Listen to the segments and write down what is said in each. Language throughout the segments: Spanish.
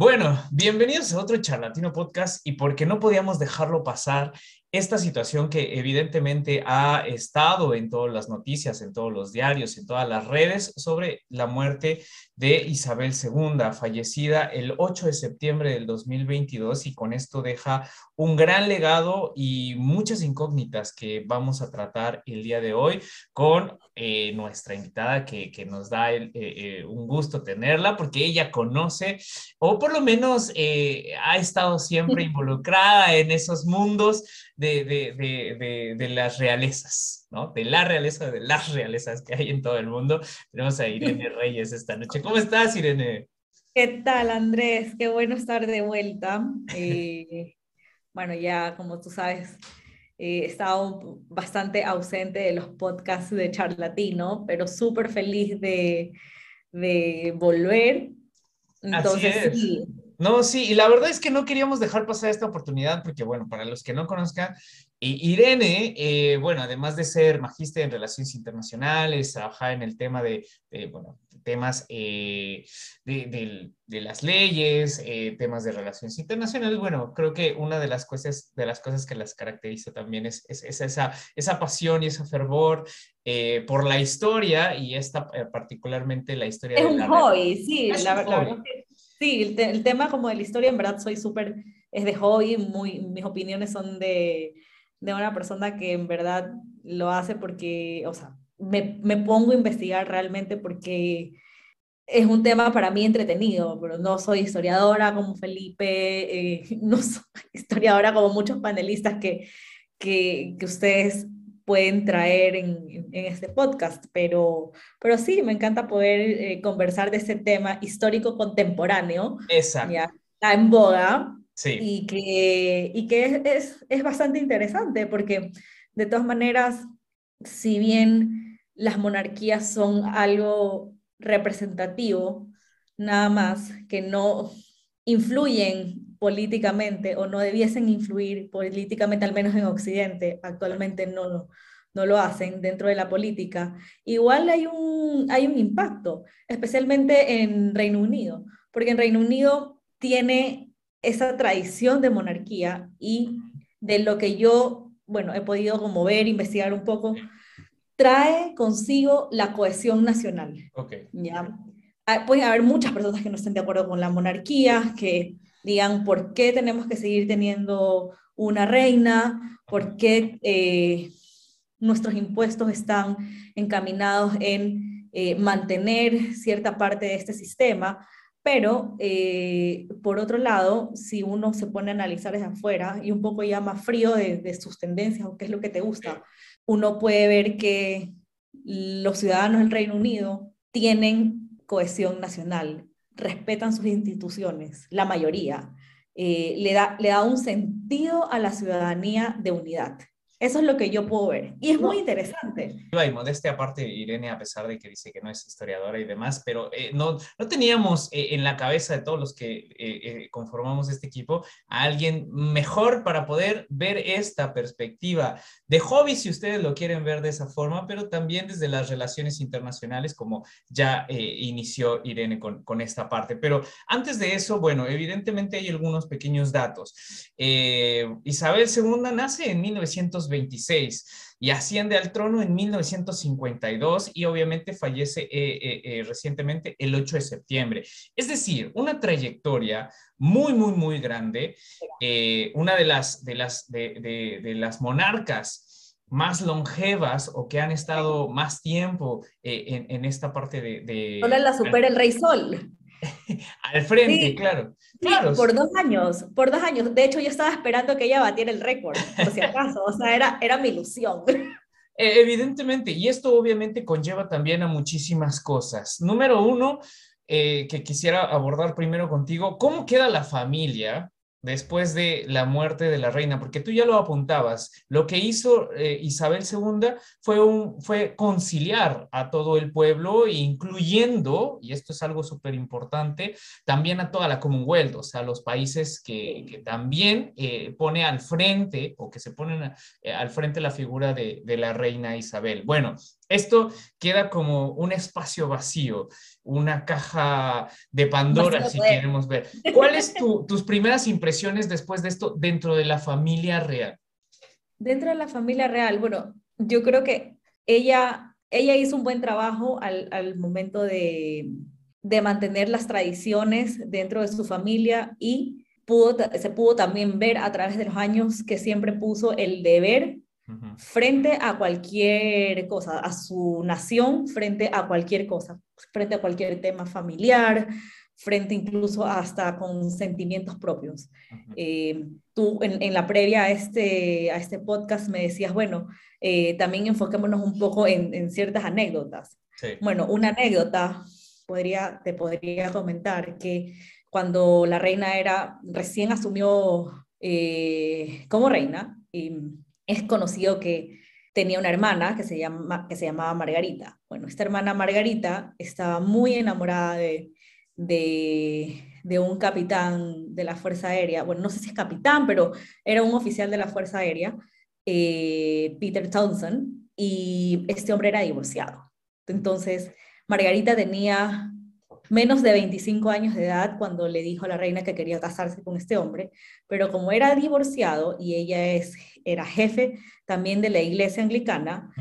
Bueno, bienvenidos a otro Charlatino Podcast y porque no podíamos dejarlo pasar esta situación que evidentemente ha estado en todas las noticias, en todos los diarios, en todas las redes sobre la muerte de Isabel II, fallecida el 8 de septiembre del 2022 y con esto deja un gran legado y muchas incógnitas que vamos a tratar el día de hoy con eh, nuestra invitada que, que nos da el, eh, eh, un gusto tenerla porque ella conoce o por lo menos ha estado siempre involucrada en esos mundos de, de, de, de, las realezas, ¿no? De la realeza, de las realezas que hay en todo el mundo. Tenemos a Irene Reyes esta noche. ¿Cómo estás, Irene? ¿Qué tal, Andrés? Qué bueno estar de vuelta. Eh, bueno, ya como tú sabes, eh, he estado bastante ausente de los podcasts de Charlatino, pero súper feliz de, de volver. Entonces, Así es. sí, no, sí, y la verdad es que no queríamos dejar pasar esta oportunidad porque, bueno, para los que no conozcan, Irene, eh, bueno, además de ser magíster en relaciones internacionales, trabaja en el tema de, bueno, temas eh, de, las leyes, eh, temas de relaciones internacionales, bueno, creo que una de las cosas, de las cosas que las caracteriza también es, esa, esa pasión y ese fervor por la historia y esta particularmente la historia es de un hobby, sí, la, verdad Sí, el, tema como de la historia, en verdad soy súper, es de hobby, muy, mis opiniones son de, de, una persona que en verdad lo hace porque, o sea, me, me, pongo a investigar realmente porque es un tema para mí entretenido, pero no soy historiadora como Felipe, eh, no soy historiadora como muchos panelistas que, que, que ustedes pueden traer en, en, este podcast, pero, pero sí, me encanta poder eh, conversar de ese tema histórico contemporáneo. Exacto. Ya está en boga. Sí. Y que, y que es, es, es bastante interesante porque de todas maneras, si bien las monarquías son algo representativo, nada más que no influyen políticamente o no debiesen influir políticamente, al menos en Occidente, actualmente no, no lo hacen dentro de la política, igual hay un, hay un impacto, especialmente en Reino Unido, porque en Reino Unido tiene esa tradición de monarquía y de lo que yo, bueno, he podido como ver, investigar un poco, trae consigo la cohesión nacional. Okay. ¿ya? Ah, pueden haber muchas personas que no estén de acuerdo con la monarquía, que digan por qué tenemos que seguir teniendo una reina, por qué eh, nuestros impuestos están encaminados en eh, mantener cierta parte de este sistema, pero eh, por otro lado, si uno se pone a analizar desde afuera y un poco ya más frío de, de sus tendencias o qué es lo que te gusta, uno puede ver que los ciudadanos del Reino Unido tienen cohesión nacional, respetan sus instituciones, la mayoría, eh, le, da, le da un sentido a la ciudadanía de unidad. Eso es lo que yo puedo ver. Y es muy interesante. Y modestia aparte, Irene, a pesar de que dice que no es historiadora y demás, pero eh, no, no teníamos eh, en la cabeza de todos los que eh, conformamos este equipo a alguien mejor para poder ver esta perspectiva de hobby, si ustedes lo quieren ver de esa forma, pero también desde las relaciones internacionales, como ya inició Irene con, con, esta parte. Pero antes de eso, bueno, evidentemente hay algunos pequeños datos. Isabel II nace en 1920 26 y asciende al trono en 1952 y obviamente fallece eh, eh, eh, recientemente el 8 de septiembre. Es decir, una trayectoria muy, muy, muy grande, una de las, de, las, de, de, las monarcas más longevas o que han estado más tiempo en, en, esta parte de... de la supera el Rey Sol. Al frente, claro. claro. por dos años, por dos años. De hecho, yo estaba esperando que ella batiera el récord, por si acaso. O sea, era, era mi ilusión. E, evidentemente, y esto obviamente conlleva también a muchísimas cosas. Número uno, eh, que quisiera abordar primero contigo, ¿cómo queda la familia después de la muerte de la reina, porque tú ya lo apuntabas, lo que hizo eh, Isabel II fue, conciliar a todo el pueblo, incluyendo, y esto es algo súper importante, también a toda la Commonwealth, o sea, los países que, que también eh, pone al frente o que se ponen eh, al frente la figura de, de la reina Isabel. Bueno, esto queda como un espacio vacío, una caja de Pandora, si queremos ver. ¿Cuáles tu, tus primeras impresiones después de esto dentro de la familia real? Dentro de la familia real, bueno, yo creo que ella, ella hizo un buen trabajo al, al momento de, de mantener las tradiciones dentro de su familia y pudo, se pudo también ver a través de los años que siempre puso el deber frente a cualquier cosa, a su nación, frente a cualquier cosa, frente a cualquier tema familiar, frente incluso hasta con sentimientos propios. Eh, tú en, la previa a este, a este podcast me decías, bueno, eh, también enfoquémonos un poco en, ciertas anécdotas. Bueno, una anécdota podría, te podría comentar que cuando la reina era, recién asumió eh, como reina, y es conocido que tenía una hermana que se, llama, que se llamaba Margarita. Bueno, esta hermana Margarita estaba muy enamorada de, de, un capitán de la Fuerza Aérea. Bueno, no sé si es capitán, pero era un oficial de la Fuerza Aérea, eh, Peter Townsend, y este hombre era divorciado. Entonces, Margarita tenía menos de 25 años de edad cuando le dijo a la reina que quería casarse con este hombre, pero como era divorciado y ella es, era jefe también de la iglesia anglicana,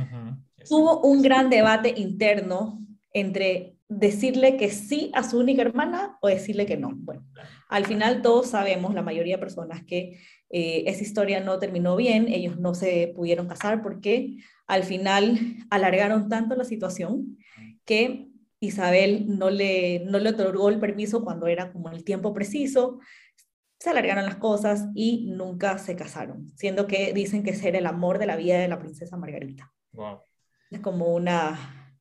tuvo un gran debate interno entre decirle que sí a su única hermana o decirle que no. Bueno, al final todos sabemos, la mayoría de personas, que eh, esa historia no terminó bien, ellos no se pudieron casar porque al final alargaron tanto la situación que Isabel no le, no le otorgó el permiso cuando era como el tiempo preciso, se alargaron las cosas y nunca se casaron, siendo que dicen que ser el amor de la vida de la princesa Margarita. Es como una,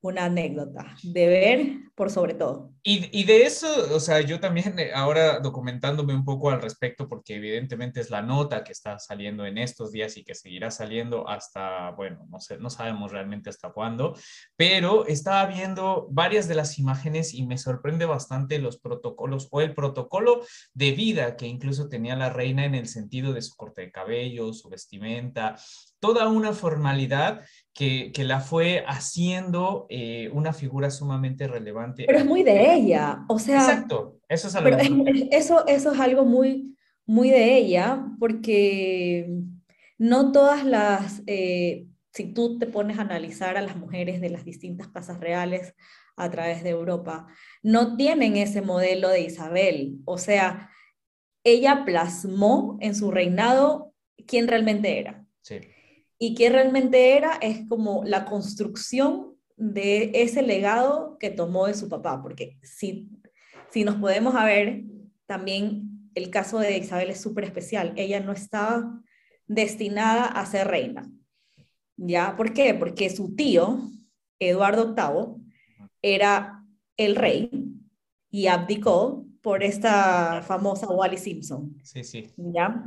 una anécdota, de ver por sobre todo. Y, y, de eso, o sea, yo también eh, ahora documentándome un poco al respecto, porque evidentemente es la nota que está saliendo en estos días y que seguirá saliendo hasta, bueno, no sé, no sabemos realmente hasta cuándo, pero estaba viendo varias de las imágenes y me sorprende bastante los protocolos o el protocolo de vida que incluso tenía la reina en el sentido de su corte de cabello, su vestimenta, toda una formalidad que, que la fue haciendo eh, una figura sumamente relevante. Pero es muy de ella, o sea... Exacto, eso es algo... eso, eso es algo muy, muy de ella, porque no todas las... Eh, si tú te pones a analizar a las mujeres de las distintas casas reales a través de Europa, no tienen ese modelo de Isabel. O sea, ella plasmó en su reinado quién realmente era. Sí y qué realmente era es como la construcción de ese legado que tomó de su papá, porque si, si nos podemos ver, también el caso de Isabel es súper especial. Ella no estaba destinada a ser reina. ¿Ya? ¿Por qué? Porque su tío, Eduardo VIII, era el rey y abdicó por esta famosa Wally Simpson. Sí, sí. ¿Ya?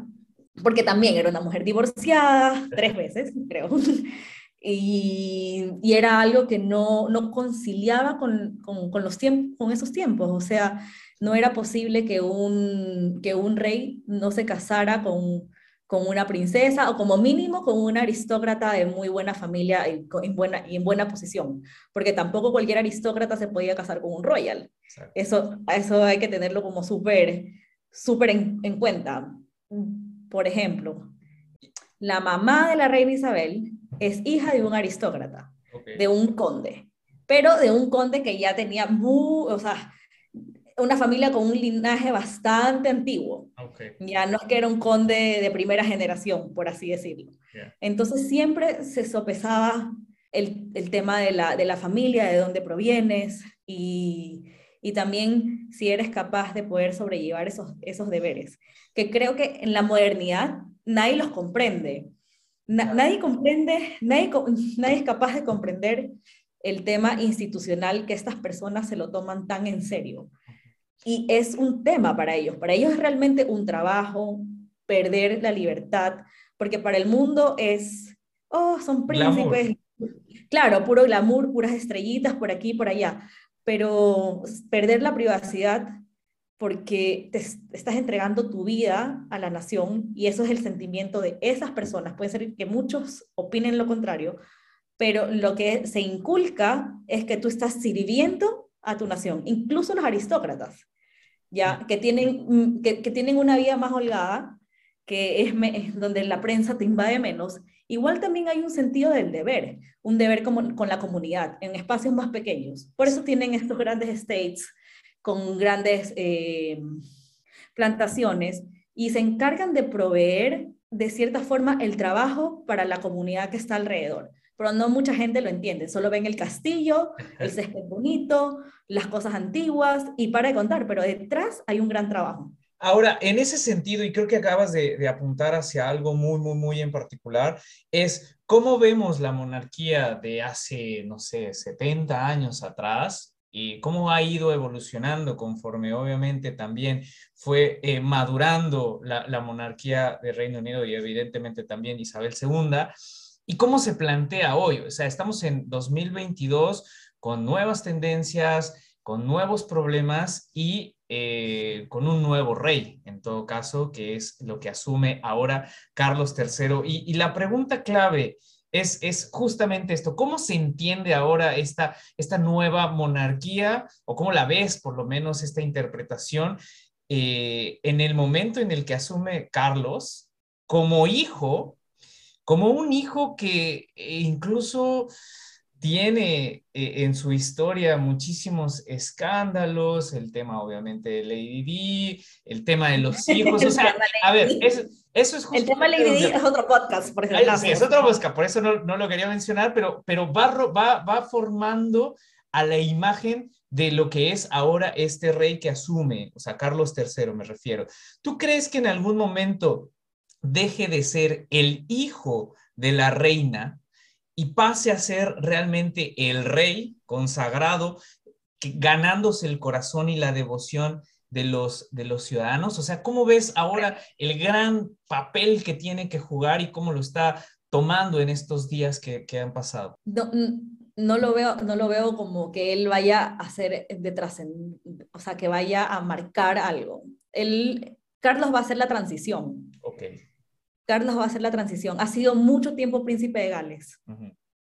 porque también era una mujer divorciada tres veces, creo, y, y era algo que no, no conciliaba con, con, con los tiempos, con esos tiempos, o sea, no era posible que un, que un rey no se casara con, con una princesa o como mínimo con una aristócrata de muy buena familia y, en, buena, y en buena posición, porque tampoco cualquier aristócrata se podía casar con un royal. Eso, eso hay que tenerlo como súper súper en, en cuenta. Por ejemplo, la mamá de la reina Isabel es hija de un aristócrata, de un conde, pero de un conde que ya tenía o sea, una familia con un linaje bastante antiguo. Ya no es que era un conde de primera generación, por así decirlo. Entonces siempre se sopesaba el, tema de la, de la, familia, de dónde provienes y, y, también si eres capaz de poder sobrellevar esos, esos deberes que creo que en la modernidad nadie los comprende. Nadie comprende, nadie, nadie es capaz de comprender el tema institucional que estas personas se lo toman tan en serio. Y es un tema para ellos. Para ellos es realmente un trabajo, perder la libertad, porque para el mundo es, oh, son príncipes. Claro, puro glamour, puras estrellitas por aquí por allá. Pero perder la privacidad porque te estás entregando tu vida a la nación y eso es el sentimiento de esas personas. Puede ser que muchos opinen lo contrario, pero lo que se inculca es que tú estás sirviendo a tu nación, incluso los aristócratas, ya que tienen, mm, que, tienen una vida más holgada, que es, donde la prensa te invade menos, igual también hay un sentido del deber, un deber como, con la comunidad, en espacios más pequeños. Por eso tienen estos grandes estates con grandes eh, plantaciones y se encargan de proveer de cierta forma el trabajo para la comunidad que está alrededor pero no mucha gente lo entiende. Solo ven el castillo, el césped bonito, las cosas antiguas y para de contar, pero detrás hay un gran trabajo. Ahora, en ese sentido, y creo que acabas de, apuntar hacia algo muy, muy, muy en particular, es cómo vemos la monarquía de hace, no sé, 70 años atrás y cómo ha ido evolucionando conforme obviamente también fue eh, madurando la, monarquía de Reino Unido y evidentemente también Isabel II ¿Y cómo se plantea hoy? O sea, estamos en 2022 con nuevas tendencias, con nuevos problemas y eh, con un nuevo rey, en todo caso, que es lo que asume ahora Carlos III. Y, la pregunta clave es, es, justamente esto, ¿cómo se entiende ahora esta, esta nueva monarquía o cómo la ves, por lo menos, esta interpretación eh, en el momento en el que asume Carlos como hijo como un hijo que eh, incluso tiene eh, en su historia muchísimos escándalos, el tema obviamente de Lady Di, el tema de los hijos, o sea, a ver, eso, es El tema de Lady es otro podcast, por ejemplo. Sí, es otro podcast, por eso no, no, lo quería mencionar, pero, pero va, va, va formando a la imagen de lo que es ahora este rey que asume, o sea, Carlos III me refiero. ¿Tú crees que en algún momento deje de ser el hijo de la reina y pase a ser realmente el rey consagrado, ganándose el corazón y la devoción de los, de los ciudadanos? O sea, ¿cómo ves ahora el gran papel que tiene que jugar y cómo lo está tomando en estos días que, han pasado? No, lo veo, no lo veo como que él vaya a hacer detrás, o sea, que vaya a marcar algo. Él, Carlos va a hacer la transición. Okay. Carlos va a hacer la transición. Ha sido mucho tiempo príncipe de Gales.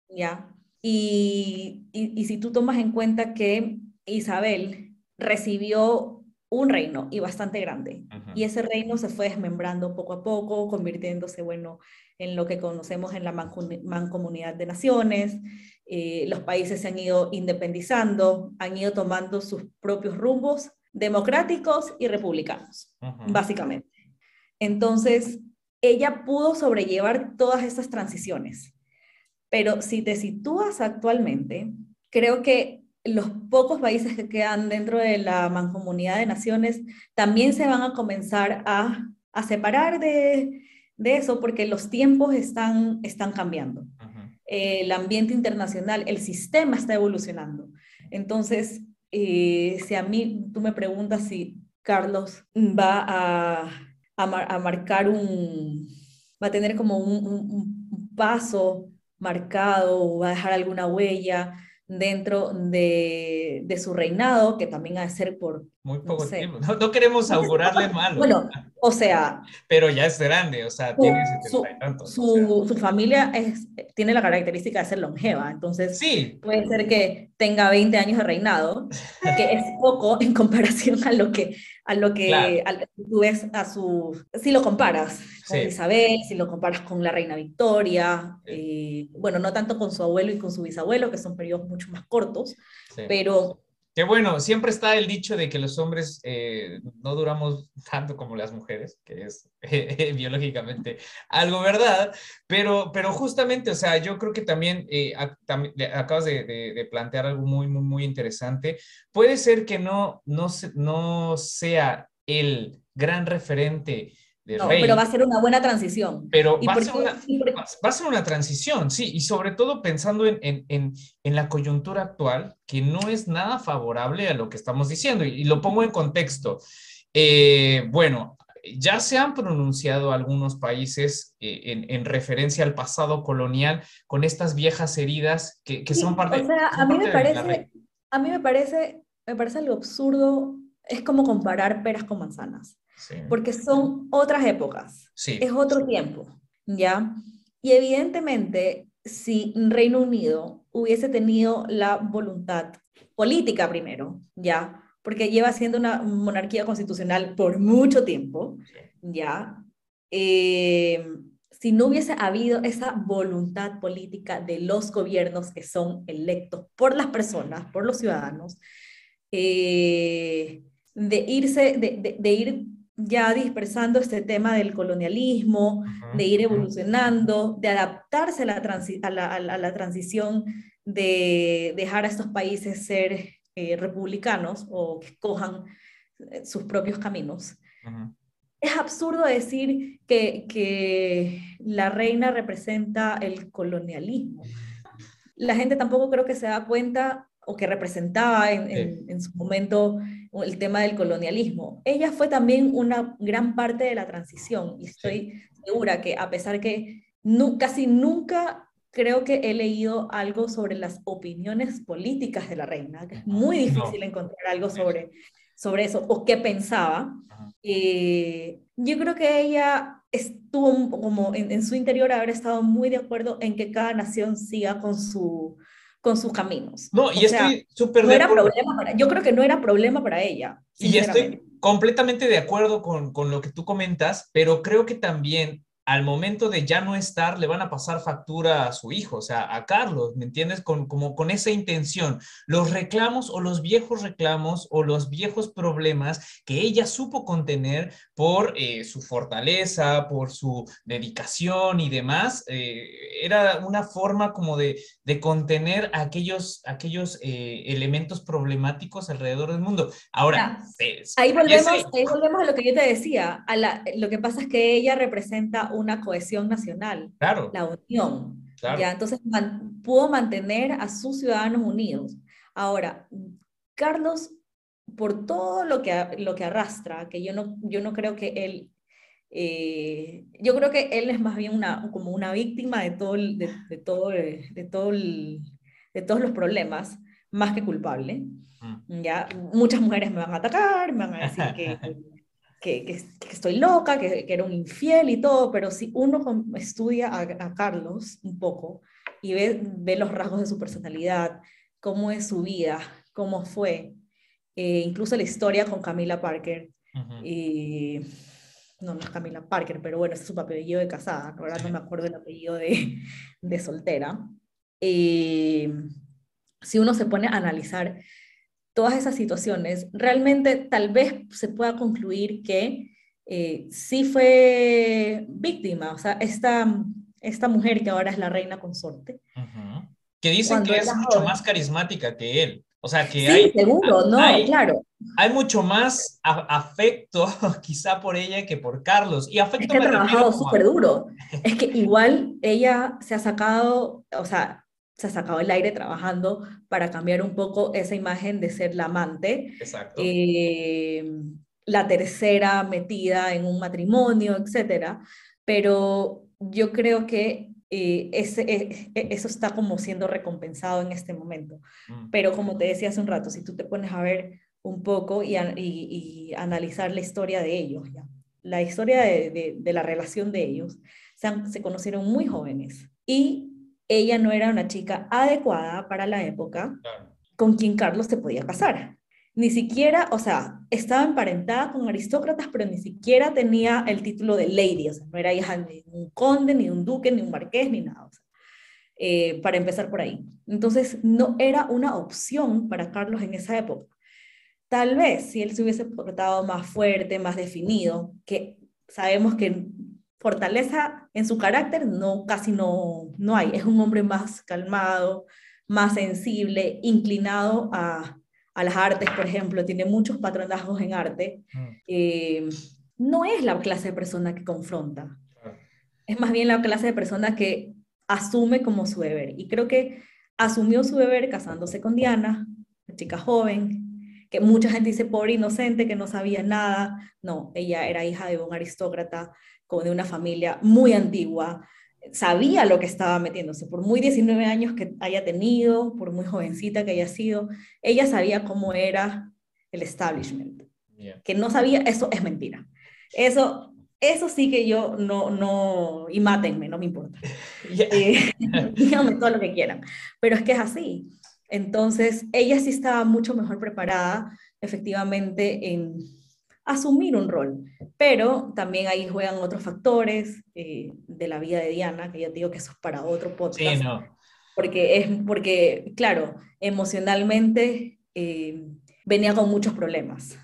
¿Ya? Y, y, si tú tomas en cuenta que Isabel recibió un reino y bastante grande, y ese reino se fue desmembrando poco a poco, convirtiéndose, bueno, en lo que conocemos en la mancomunidad de naciones, eh, los países se han ido independizando, han ido tomando sus propios rumbos democráticos y republicanos, básicamente. Entonces, ella pudo sobrellevar todas estas transiciones. Pero si te sitúas actualmente, creo que los pocos países que quedan dentro de la mancomunidad de naciones también se van a comenzar a, separar de, eso porque los tiempos están, están cambiando. el ambiente internacional, el sistema está evolucionando. Entonces, eh, si a mí tú me preguntas si Carlos va a a, marcar un, va a tener como un, paso marcado, va a dejar alguna huella dentro de, de, su reinado, que también ha de ser por... Muy poco tiempo. No, queremos augurarle mal. bueno, o sea... Pero ya es grande, o sea, tiene su, su, su, familia es, tiene la característica de ser longeva, entonces sí. puede ser que tenga 20 años de reinado, que es poco en comparación a lo que, a lo que tú ves a su... Si lo comparas con Isabel, si lo comparas con la reina Victoria, eh, bueno, no tanto con su abuelo y con su bisabuelo, que son periodos mucho más cortos, pero Qué bueno, siempre está el dicho de que los hombres eh, no duramos tanto como las mujeres, que es biológicamente algo verdad, pero, pero justamente, o sea, yo creo que también, eh, acabas de, plantear algo muy, muy, muy interesante. Puede ser que no, no, no sea el gran referente no, pero va a ser una buena transición. Pero va a, ser una, va a, ser una, transición, sí, y sobre todo pensando en, en, en, la coyuntura actual, que no es nada favorable a lo que estamos diciendo, y, lo pongo en contexto. Eh, bueno, ya se han pronunciado algunos países eh, en, referencia al pasado colonial con estas viejas heridas que, que son parte. O sea, a mí me parece, a mí me parece, me parece algo absurdo. Es como comparar peras con manzanas porque son otras épocas, es otro tiempo, ¿ya? Y evidentemente, si Reino Unido hubiese tenido la voluntad política primero, ya, porque lleva siendo una monarquía constitucional por mucho tiempo, ya, eh, si no hubiese habido esa voluntad política de los gobiernos que son electos por las personas, por los ciudadanos, eh, de irse, de, ir ya dispersando este tema del colonialismo, de ir evolucionando, de adaptarse a la, a la, transición, de dejar a estos países ser eh, republicanos o que cojan eh, sus propios caminos. Es absurdo decir que, que, la reina representa el colonialismo. La gente tampoco creo que se da cuenta o que representaba en, en, su momento el tema del colonialismo. Ella fue también una gran parte de la transición y estoy segura que a pesar que casi nunca creo que he leído algo sobre las opiniones políticas de la reina, que es muy difícil encontrar algo sobre, sobre eso o qué pensaba. Eh, yo creo que ella estuvo como en, su interior haber estado muy de acuerdo en que cada nación siga con su con sus caminos. No, y estoy súper no era problema para, yo creo que no era problema para ella. Y estoy completamente de acuerdo con, con lo que tú comentas, pero creo que también al momento de ya no estar, le van a pasar factura a su hijo, o sea, a Carlos, ¿me entiendes? Con, como con esa intención. Los reclamos o los viejos reclamos o los viejos problemas que ella supo contener por eh, su fortaleza, por su dedicación y demás, eh, era una forma como de, de contener aquellos, aquellos eh, elementos problemáticos alrededor del mundo. Ahora, ahí, volvemos, ahí volvemos a lo que yo te decía, a la, lo que pasa es que ella representa una cohesión nacional, claro. la unión. ¿ya? Entonces pudo mantener a sus ciudadanos unidos. Ahora, Carlos, por todo lo que, lo que arrastra, que yo no, yo no creo que él, eh, yo creo que él es más bien una, como una víctima de, todo de, de, todo, de, todo de todos los problemas, más que culpable. Mm. ¿ya? Muchas mujeres me van a atacar, me van a decir que que, que, estoy loca, que, que, era un infiel y todo, pero si uno estudia a, Carlos un poco y ve, ve, los rasgos de su personalidad, cómo es su vida, cómo fue, eh, incluso la historia con Camila Parker, y, no, no es Camila Parker, pero bueno, ese es su apellido de casada, ahora no me acuerdo el apellido de, de soltera. Eh, si uno se pone a analizar todas esas situaciones, realmente tal vez se pueda concluir que eh, sí fue víctima, o sea, esta, esta mujer que ahora es la reina consorte. Que dicen que es mucho más carismática que él. O sea, que sí, hay... seguro, no, claro. Hay mucho más afecto quizá por ella que por Carlos. Y afecto es que ha trabajado súper duro. Es que igual ella se ha sacado, o sea, se ha sacado el aire trabajando para cambiar un poco esa imagen de ser la amante. Exacto. Eh, la tercera metida en un matrimonio, etcétera. Pero yo creo que eh, ese, e, e, eso está como siendo recompensado en este momento. Mm. Pero como te decía hace un rato, si tú te pones a ver un poco y, y, analizar la historia de ellos, ¿ya? la historia de, de, la relación de ellos, se, se conocieron muy jóvenes y ella no era una chica adecuada para la época con quien Carlos se podía casar. Ni siquiera, o sea, estaba emparentada con aristócratas, pero ni siquiera tenía el título de lady, o sea, no era hija de un conde, ni un duque, ni un marqués, ni nada. Eh, para empezar por ahí. Entonces, no era una opción para Carlos en esa época. Tal vez si él se hubiese portado más fuerte, más definido, que sabemos que fortaleza en su carácter no, casi no, no hay. Es un hombre más calmado, más sensible, inclinado a, a las artes, por ejemplo, tiene muchos patronazgos en arte. Mm. Eh, no es la clase de persona que confronta. Es más bien la clase de persona que asume como su deber. Y creo que asumió su deber casándose con Diana, una chica joven, que mucha gente dice pobre inocente, que no sabía nada. No, ella era hija de un aristócrata como de una familia muy antigua, sabía lo que estaba metiéndose, por muy 19 años que haya tenido, por muy jovencita que haya sido, ella sabía cómo era el establishment. Que no sabía, eso es mentira. Eso eso sí que yo no, no, y mátenme, no me importa. Eh, díganme todo lo que quieran. Pero es que es así. Entonces, ella sí estaba mucho mejor preparada, efectivamente, en asumir un rol. Pero también ahí juegan otros factores eh, de la vida de Diana, que ya digo que eso es para otro podcast. Sí, no. Porque es, porque, claro, emocionalmente eh, venía con muchos problemas.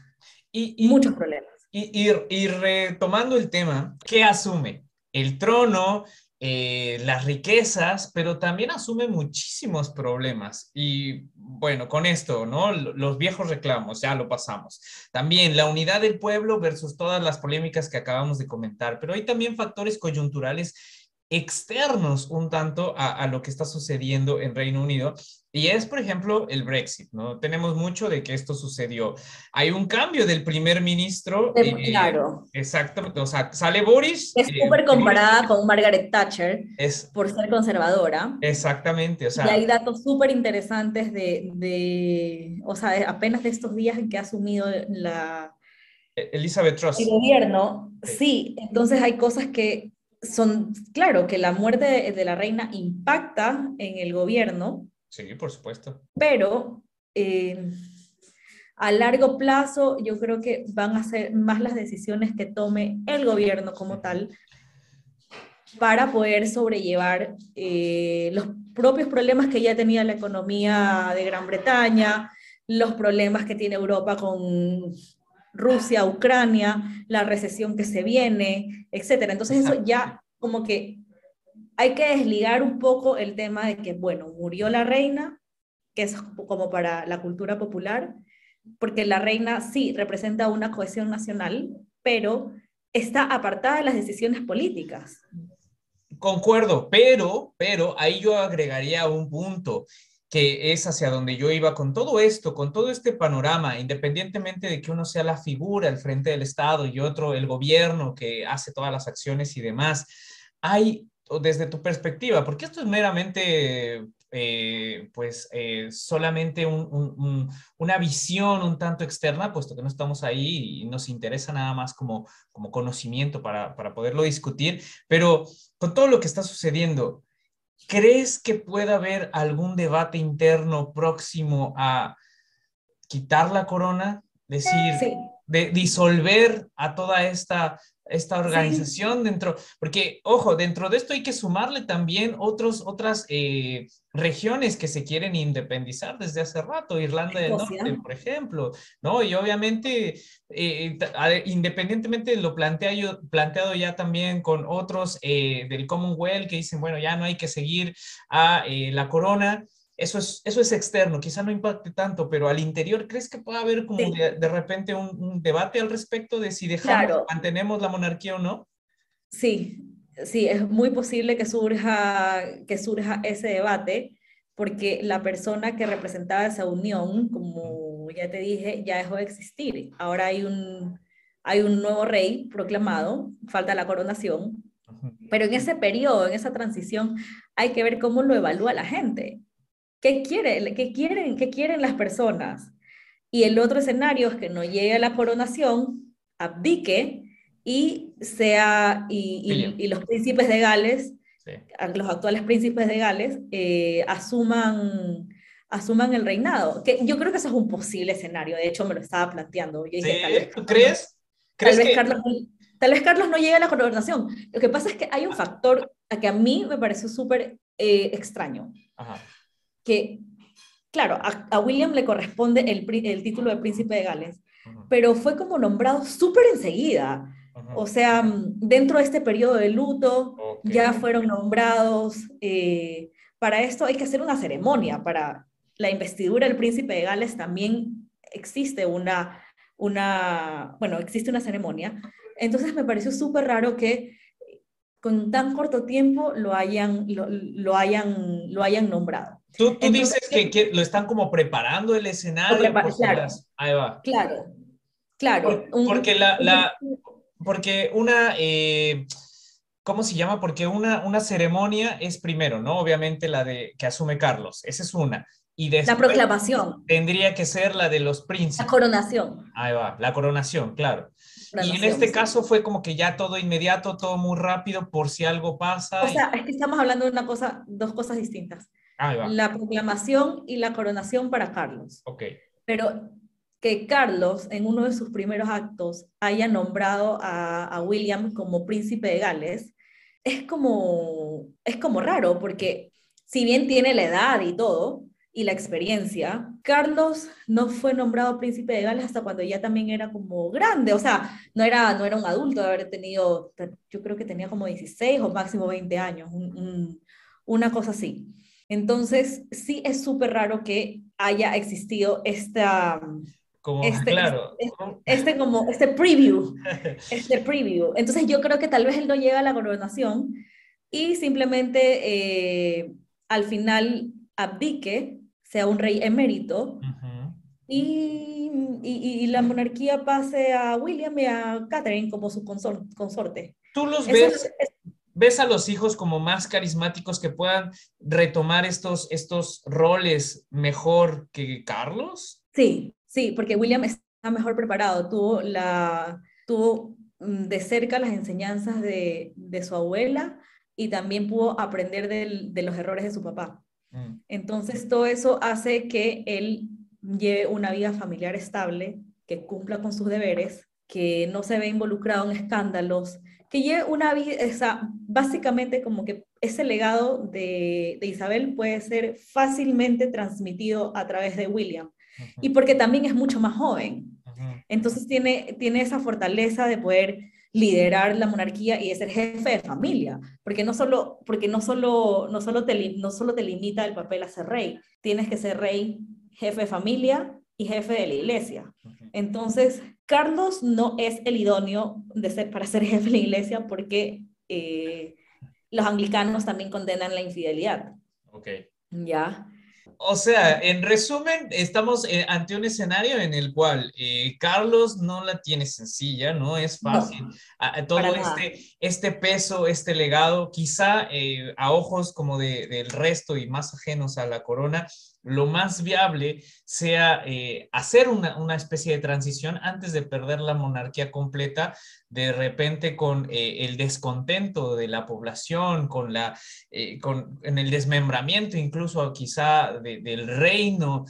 Y, muchos problemas. Y, y, retomando el tema, ¿qué asume? El trono, eh, las riquezas, pero también asume muchísimos problemas. Y bueno, con esto, ¿no? Los viejos reclamos, ya lo pasamos. También la unidad del pueblo versus todas las polémicas que acabamos de comentar, pero hay también factores coyunturales externos un tanto a, a, lo que está sucediendo en Reino Unido y es, por ejemplo, el Brexit, ¿no? Tenemos mucho de que esto sucedió. Hay un cambio del primer ministro. Eh, claro. Exactamente, o sea, sale Boris. Es eh, súper comparada con Margaret Thatcher es, por ser conservadora. Exactamente, o sea. Y hay datos súper interesantes de, de, o sea, apenas de estos días en que ha asumido la... Elizabeth Truss. El gobierno, sí, entonces hay cosas que son, claro, que la muerte de la reina impacta en el gobierno, Sí, por supuesto. Pero eh, a largo plazo yo creo que van a ser más las decisiones que tome el gobierno como tal para poder sobrellevar eh, los propios problemas que ya tenía la economía de Gran Bretaña, los problemas que tiene Europa con Rusia, Ucrania, la recesión que se viene, etc. Entonces eso ya como que hay que desligar un poco el tema de que, bueno, murió la reina, que es como para la cultura popular, porque la reina sí representa una cohesión nacional, pero está apartada de las decisiones políticas. Concuerdo, pero, pero ahí yo agregaría un punto que es hacia donde yo iba con todo esto, con todo este panorama, independientemente de que uno sea la figura al frente del Estado y otro el gobierno que hace todas las acciones y demás, hay desde tu perspectiva, porque esto es meramente, eh, pues, eh, solamente una visión un tanto externa, puesto que no estamos ahí y nos interesa nada más como, como conocimiento para, para poderlo discutir, pero con todo lo que está sucediendo, ¿crees que pueda haber algún debate interno próximo a quitar la corona? Decir, de disolver a toda esta esta organización dentro, porque, ojo, dentro de esto hay que sumarle también otros, otras eh, regiones que se quieren independizar desde hace rato, Irlanda del Norte, por ejemplo, ¿no? Y obviamente, eh, independientemente de lo planteado, planteado ya también con otros eh, del Commonwealth que dicen, bueno, ya no hay que seguir a la corona, eso es, eso es externo, quizá no impacte tanto, pero al interior, ¿crees que puede haber como de, repente un, debate al respecto de si dejamos, mantenemos la monarquía o no? Sí, sí, es muy posible que surja, que surja ese debate, porque la persona que representaba esa unión, como ya te dije, ya dejó de existir. Ahora hay un, hay un nuevo rey proclamado, falta la coronación, pero en ese periodo, en esa transición, hay que ver cómo lo evalúa la gente. ¿Qué, quiere, qué, quieren, ¿Qué quieren las personas? Y el otro escenario es que no llegue a la coronación, abdique y sea y, y, los príncipes de Gales, los actuales príncipes de Gales, eh, asuman asuman el reinado. Que yo creo que eso es un posible escenario. De hecho, me lo estaba planteando. Yo dije, ¿Tú crees? tal, vez Carlos, tal vez Carlos no llegue a la coronación. Lo que pasa es que hay un factor que a mí me pareció súper eh, extraño. Ajá que, claro, a, William le corresponde el, el, título de príncipe de Gales, pero fue como nombrado súper enseguida. O sea, dentro de este periodo de luto ya fueron nombrados. Eh, para esto hay que hacer una ceremonia. Para la investidura del príncipe de Gales también existe una, una bueno, existe una ceremonia. Entonces me pareció súper raro que con tan corto tiempo lo hayan, lo, hayan, lo hayan nombrado. Tú, dices que, lo están como preparando el escenario. claro, ahí va. Claro, claro. porque la, la, porque una, eh, ¿cómo se llama? Porque una, una ceremonia es primero, ¿no? Obviamente la de que asume Carlos, esa es una. Y la proclamación. Tendría que ser la de los príncipes. La coronación. Ahí va, la coronación, claro. Y en este caso fue como que ya todo inmediato, todo muy rápido, por si algo pasa. O sea, es que estamos hablando de una cosa, dos cosas distintas. La proclamación y la coronación para Carlos. Ok. Pero que Carlos, en uno de sus primeros actos, haya nombrado a, a William como príncipe de Gales, es como, es como raro, porque si bien tiene la edad y todo, y la experiencia. Carlos no fue nombrado príncipe de Gales hasta cuando ya también era como grande, o sea, no era, no era un adulto de haber tenido, yo creo que tenía como 16 o máximo 20 años, una cosa así. Entonces, sí es súper raro que haya existido esta... Como, este, claro. Este, este, como, este preview, este preview. Entonces yo creo que tal vez él no llega a la coronación y simplemente eh, al final abdique sea un rey emérito y, y, la monarquía pase a William y a Catherine como su consorte. ¿Tú los ves? ¿Ves a los hijos como más carismáticos que puedan retomar estos, estos roles mejor que Carlos? Sí, sí, porque William está mejor preparado, tuvo, la, tuvo mm, de cerca las enseñanzas de, de su abuela y también pudo aprender de los errores de su papá. Mm. Entonces, todo eso hace que él lleve una vida familiar estable, que cumpla con sus deberes, que no se ve involucrado en escándalos, que lleve una vida, o básicamente como que ese legado de, Isabel puede ser fácilmente transmitido a través de William. Y porque también es mucho más joven. Entonces tiene, tiene esa fortaleza de poder liderar la monarquía y de ser jefe de familia, porque no solo, porque no solo, no solo, te, no solo te limita el papel a ser rey, tienes que ser rey, jefe de familia y jefe de la iglesia. Entonces, Carlos no es el idóneo de ser, para ser jefe de la iglesia porque eh, los anglicanos también condenan la infidelidad. Ok. Ya. O sea, en resumen, estamos eh, ante un escenario en el cual eh, Carlos no la tiene sencilla, no es fácil. todo este, este peso, este legado, quizá eh, a ojos como de, del resto y más ajenos a la corona, lo más viable sea eh, hacer una, especie de transición antes de perder la monarquía completa, de repente con eh, el descontento de la población, con, la, eh, con en el desmembramiento incluso quizá del reino,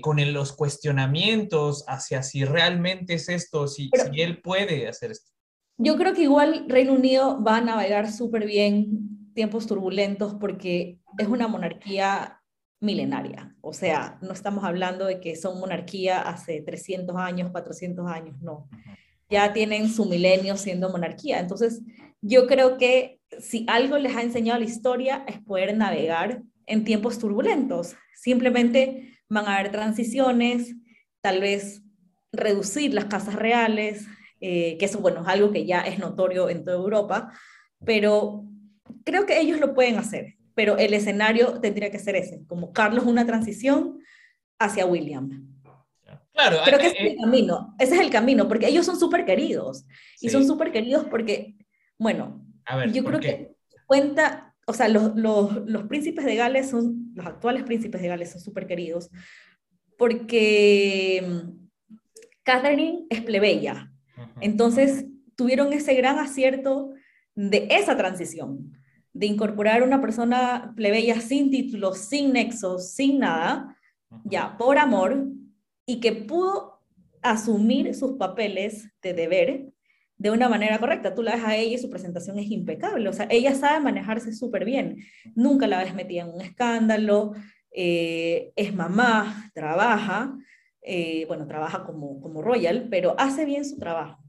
con los cuestionamientos hacia si realmente es esto, si, si él puede hacer esto. Yo creo que igual Reino Unido va a navegar súper bien tiempos turbulentos porque es una monarquía milenaria. O sea, no estamos hablando de que son monarquía hace 300 años, 400 años, no. Ya tienen su milenio siendo monarquía. Entonces, yo creo que si algo les ha enseñado la historia es poder navegar en tiempos turbulentos. Simplemente van a haber transiciones, tal vez reducir las casas reales, eh, que eso, bueno, es algo que ya es notorio en toda Europa, pero creo que ellos lo pueden hacer pero el escenario tendría que ser ese, como Carlos una transición hacia William. Claro, Creo que ese es el camino, ese es el camino, porque ellos son súper queridos, y son súper queridos porque, bueno, yo creo que cuenta, o sea, los, los, los, príncipes de Gales son, los actuales príncipes de Gales son súper queridos, porque mm, Catherine es plebeya, entonces tuvieron ese gran acierto de esa transición de incorporar una persona plebeya sin títulos, sin nexos, sin nada, ya, por amor, y que pudo asumir sus papeles de deber de una manera correcta. Tú la ves a ella y su presentación es impecable. O sea, ella sabe manejarse súper bien. Nunca la ves metida en un escándalo. Eh, es mamá, trabaja. Eh, bueno, trabaja como, como royal, pero hace bien su trabajo.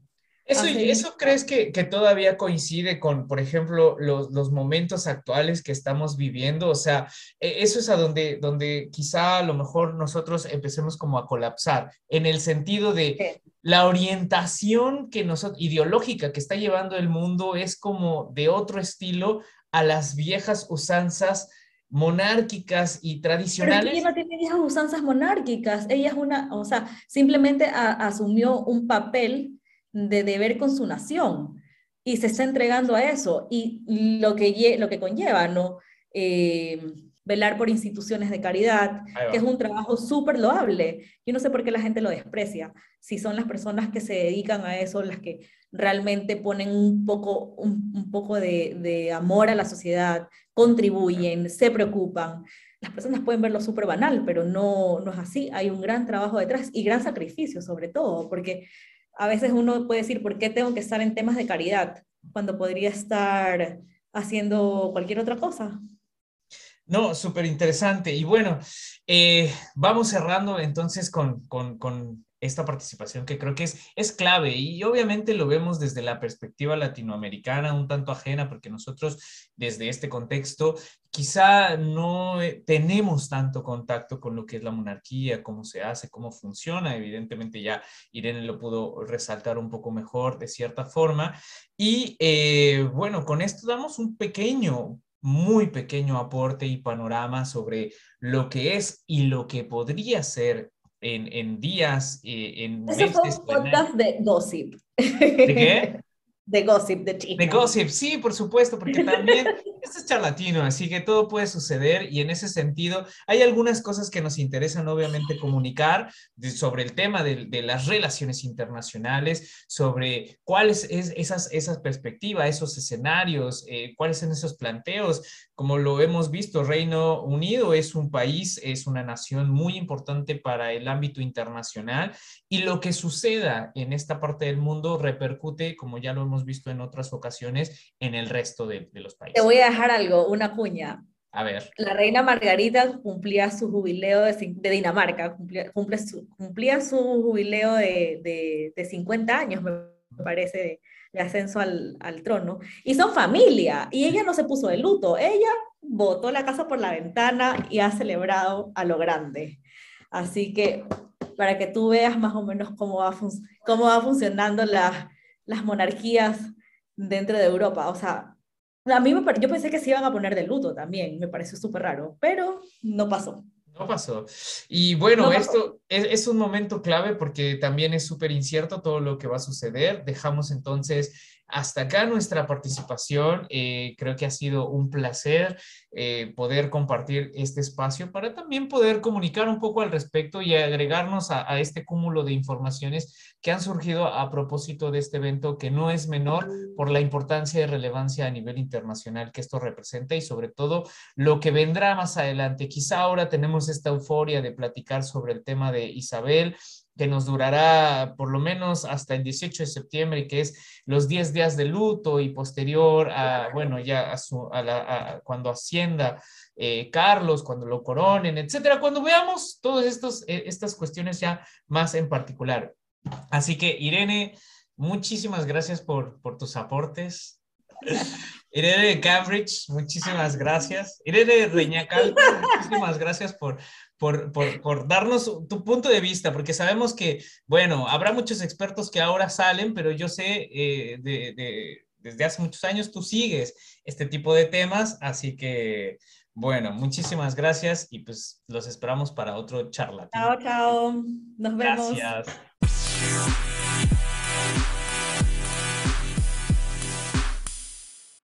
¿Eso, ¿Eso crees que, que, todavía coincide con, por ejemplo, los, los, momentos actuales que estamos viviendo? O sea, e, eso es a donde, donde quizá a lo mejor nosotros empecemos como a colapsar, en el sentido de la orientación que nosotros, ideológica que está llevando el mundo es como de otro estilo a las viejas usanzas monárquicas y tradicionales. Pero ella no tiene viejas usanzas monárquicas, ella es una, o sea, simplemente asumió un papel de deber con su nación y se está entregando a eso y lo que, lo que conlleva, ¿no? Eh, velar por instituciones de caridad, que es un trabajo súper loable. Yo no sé por qué la gente lo desprecia, si son las personas que se dedican a eso las que realmente ponen un poco, un, poco de, de, amor a la sociedad, contribuyen, se preocupan. Las personas pueden verlo súper banal, pero no, no es así. Hay un gran trabajo detrás y gran sacrificio sobre todo, porque a veces uno puede decir, ¿por qué tengo que estar en temas de caridad cuando podría estar haciendo cualquier otra cosa? No, súper interesante. Y bueno, eh, vamos cerrando entonces con, con, esta participación que creo que es, es clave y obviamente lo vemos desde la perspectiva latinoamericana, un tanto ajena, porque nosotros desde este contexto quizá no eh, tenemos tanto contacto con lo que es la monarquía, cómo se hace, cómo funciona. Evidentemente ya Irene lo pudo resaltar un poco mejor de cierta forma. Y eh, bueno, con esto damos un pequeño, muy pequeño aporte y panorama sobre lo que es y lo que podría ser en, en días, eh, en Eso fue un podcast de gossip. ¿De qué? De gossip, de chisme. De gossip, sí, por supuesto, porque también este es charlatino, así que todo puede suceder y en ese sentido hay algunas cosas que nos interesan obviamente comunicar sobre el tema de, las relaciones internacionales, sobre cuáles es esas, esas perspectivas, esos escenarios, eh, cuáles son esos planteos. Como lo hemos visto, Reino Unido es un país, es una nación muy importante para el ámbito internacional y lo que suceda en esta parte del mundo repercute, como ya lo hemos visto en otras ocasiones en el resto de, de los países. Te voy a dejar algo, una cuña. A ver. La reina Margarita cumplía su jubileo de, de Dinamarca, cumplía, cumple su, cumplía su jubileo de, de, de 50 años, me parece, de, de ascenso al, al, trono. Y son familia, y ella no se puso de luto, ella botó la casa por la ventana y ha celebrado a lo grande. Así que para que tú veas más o menos cómo va, cómo va funcionando la, las monarquías dentro de Europa. O sea, a mí me, yo pensé que se iban a poner de luto también, me pareció súper raro, pero no pasó. No pasó. Y bueno, no esto es, es, un momento clave porque también es súper incierto todo lo que va a suceder. Dejamos entonces hasta acá nuestra participación. Eh, creo que ha sido un placer eh, poder compartir este espacio para también poder comunicar un poco al respecto y agregarnos a, a, este cúmulo de informaciones que han surgido a propósito de este evento que no es menor por la importancia y relevancia a nivel internacional que esto representa y sobre todo lo que vendrá más adelante. Quizá ahora tenemos esta euforia de platicar sobre el tema de Isabel que nos durará por lo menos hasta el 18 de septiembre, que es los 10 días de luto y posterior a, bueno, ya a, su, a, la, a cuando ascienda eh, Carlos, cuando lo coronen, etcétera, cuando veamos todas eh, estas cuestiones ya más en particular. Así que, Irene, muchísimas gracias por, por tus aportes. Irene de Cambridge, muchísimas gracias. Irene Reñacal, muchísimas gracias por, por, por, por, darnos tu punto de vista, porque sabemos que, bueno, habrá muchos expertos que ahora salen, pero yo sé eh, de, de, desde hace muchos años tú sigues este tipo de temas, así que, bueno, muchísimas gracias y pues los esperamos para otro charla. Chao, chao. Nos vemos. Gracias.